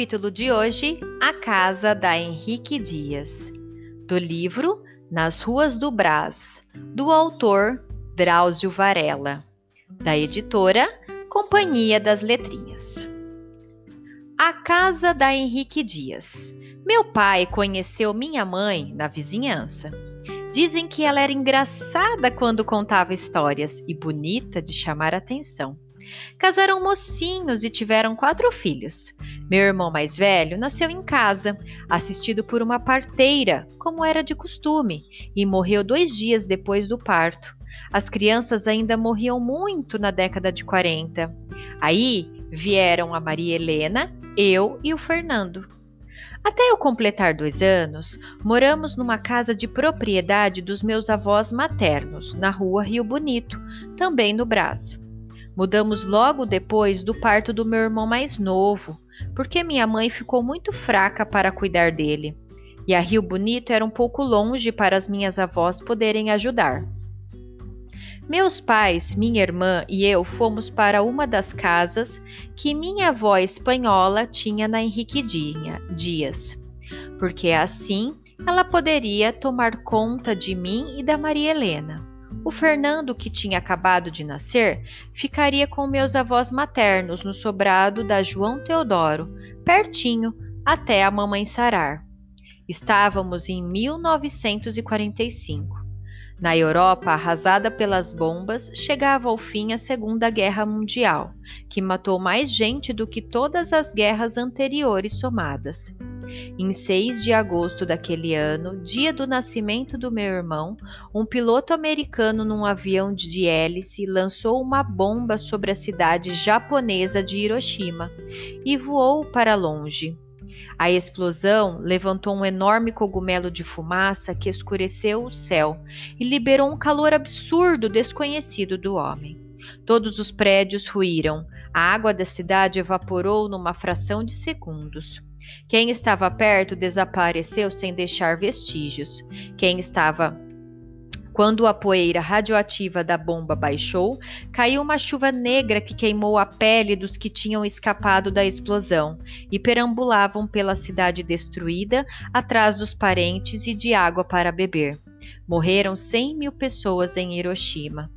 capítulo de hoje, A Casa da Henrique Dias, do livro Nas Ruas do Brás, do autor Drauzio Varela, da editora Companhia das Letrinhas. A Casa da Henrique Dias. Meu pai conheceu minha mãe na vizinhança. Dizem que ela era engraçada quando contava histórias e bonita de chamar atenção. Casaram mocinhos e tiveram quatro filhos. Meu irmão mais velho nasceu em casa, assistido por uma parteira, como era de costume, e morreu dois dias depois do parto. As crianças ainda morriam muito na década de 40. Aí vieram a Maria Helena, eu e o Fernando. Até eu completar dois anos, moramos numa casa de propriedade dos meus avós maternos, na rua Rio Bonito, também no Brás. Mudamos logo depois do parto do meu irmão mais novo, porque minha mãe ficou muito fraca para cuidar dele. E a Rio Bonito era um pouco longe para as minhas avós poderem ajudar. Meus pais, minha irmã e eu fomos para uma das casas que minha avó espanhola tinha na Henrique Dias, porque assim ela poderia tomar conta de mim e da Maria Helena. O Fernando, que tinha acabado de nascer, ficaria com meus avós maternos no sobrado da João Teodoro, pertinho, até a mamãe sarar. Estávamos em 1945. Na Europa, arrasada pelas bombas, chegava ao fim a Segunda Guerra Mundial, que matou mais gente do que todas as guerras anteriores somadas. Em 6 de agosto daquele ano, dia do nascimento do meu irmão, um piloto americano num avião de hélice lançou uma bomba sobre a cidade japonesa de Hiroshima e voou para longe. A explosão levantou um enorme cogumelo de fumaça que escureceu o céu e liberou um calor absurdo desconhecido do homem. Todos os prédios ruíram, a água da cidade evaporou numa fração de segundos. Quem estava perto desapareceu sem deixar vestígios. Quem estava quando a poeira radioativa da bomba baixou, caiu uma chuva negra que queimou a pele dos que tinham escapado da explosão e perambulavam pela cidade destruída atrás dos parentes e de água para beber. Morreram 100 mil pessoas em Hiroshima.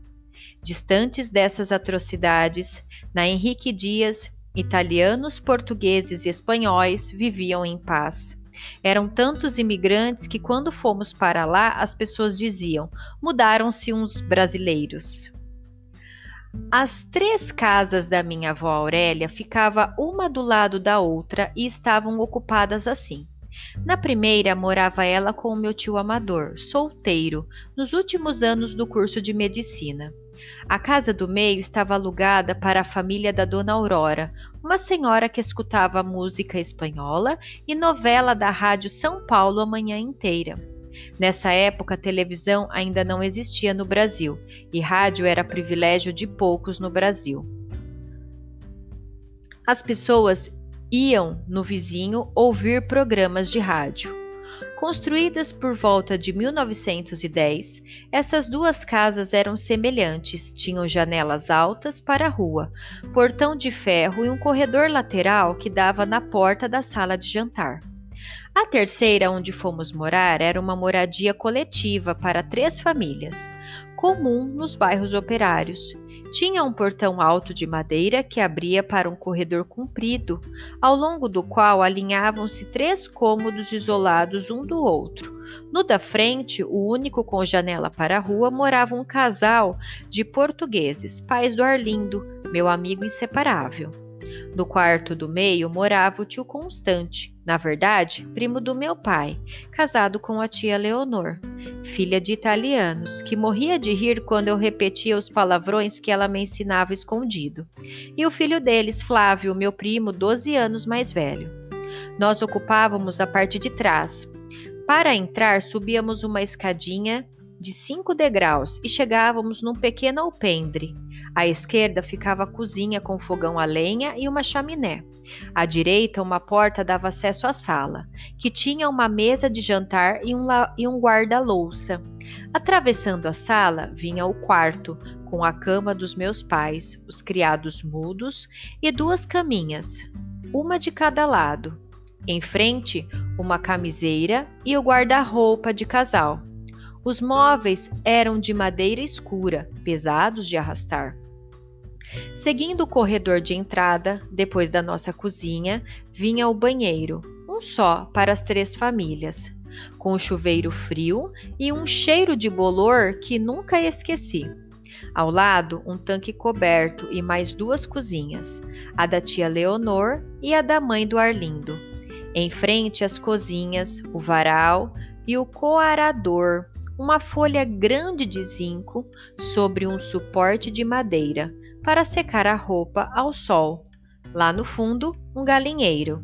Distantes dessas atrocidades, na Henrique Dias, italianos, portugueses e espanhóis viviam em paz. Eram tantos imigrantes que, quando fomos para lá, as pessoas diziam: mudaram-se uns brasileiros. As três casas da minha avó Aurélia ficavam uma do lado da outra e estavam ocupadas assim. Na primeira morava ela com o meu tio Amador, solteiro, nos últimos anos do curso de medicina. A casa do meio estava alugada para a família da Dona Aurora, uma senhora que escutava música espanhola e novela da Rádio São Paulo a manhã inteira. Nessa época, a televisão ainda não existia no Brasil e rádio era privilégio de poucos no Brasil. As pessoas iam no vizinho ouvir programas de rádio. Construídas por volta de 1910, essas duas casas eram semelhantes, tinham janelas altas para a rua, portão de ferro e um corredor lateral que dava na porta da sala de jantar. A terceira, onde fomos morar, era uma moradia coletiva para três famílias, comum nos bairros operários. Tinha um portão alto de madeira que abria para um corredor comprido, ao longo do qual alinhavam-se três cômodos isolados um do outro. No da frente, o único com janela para a rua, morava um casal de portugueses, pais do Arlindo, meu amigo inseparável. No quarto do meio morava o tio Constante, na verdade, primo do meu pai, casado com a tia Leonor, filha de italianos, que morria de rir quando eu repetia os palavrões que ela me ensinava escondido. E o filho deles, Flávio, meu primo, 12 anos mais velho. Nós ocupávamos a parte de trás. Para entrar, subíamos uma escadinha de cinco degraus e chegávamos num pequeno alpendre. À esquerda ficava a cozinha com fogão a lenha e uma chaminé. À direita, uma porta dava acesso à sala, que tinha uma mesa de jantar e um, um guarda-louça. Atravessando a sala, vinha o quarto, com a cama dos meus pais, os criados mudos e duas caminhas. uma de cada lado. Em frente, uma camiseira e o guarda-roupa de casal. Os móveis eram de madeira escura, pesados de arrastar. Seguindo o corredor de entrada, depois da nossa cozinha, vinha o banheiro, um só para as três famílias, com um chuveiro frio e um cheiro de bolor que nunca esqueci. Ao lado, um tanque coberto e mais duas cozinhas, a da tia Leonor e a da mãe do Arlindo. Em frente, as cozinhas, o varal e o coarador, uma folha grande de zinco sobre um suporte de madeira para secar a roupa ao sol. Lá no fundo, um galinheiro.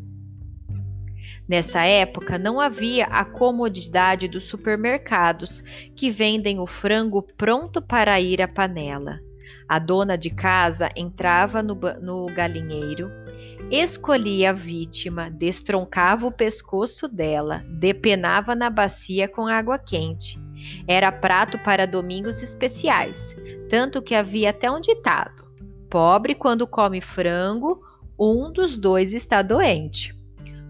Nessa época não havia a comodidade dos supermercados que vendem o frango pronto para ir à panela. A dona de casa entrava no, no galinheiro, escolhia a vítima, destroncava o pescoço dela, depenava na bacia com água quente. Era prato para domingos especiais, tanto que havia até um ditado: pobre quando come frango, um dos dois está doente.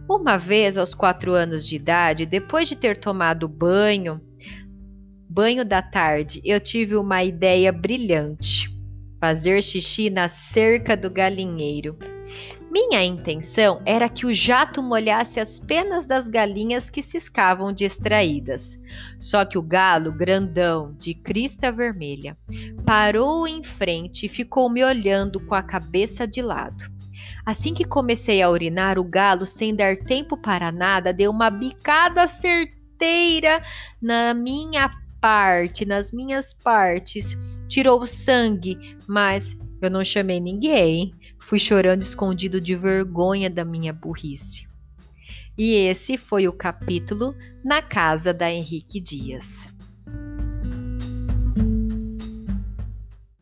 Uma vez, aos quatro anos de idade, depois de ter tomado banho, banho da tarde, eu tive uma ideia brilhante: fazer xixi na cerca do galinheiro. Minha intenção era que o jato molhasse as penas das galinhas que ciscavam distraídas. Só que o galo, grandão, de crista vermelha, parou em frente e ficou me olhando com a cabeça de lado. Assim que comecei a urinar, o galo, sem dar tempo para nada, deu uma bicada certeira na minha parte, nas minhas partes. Tirou sangue, mas eu não chamei ninguém. Fui chorando escondido de vergonha da minha burrice. E esse foi o capítulo Na Casa da Henrique Dias.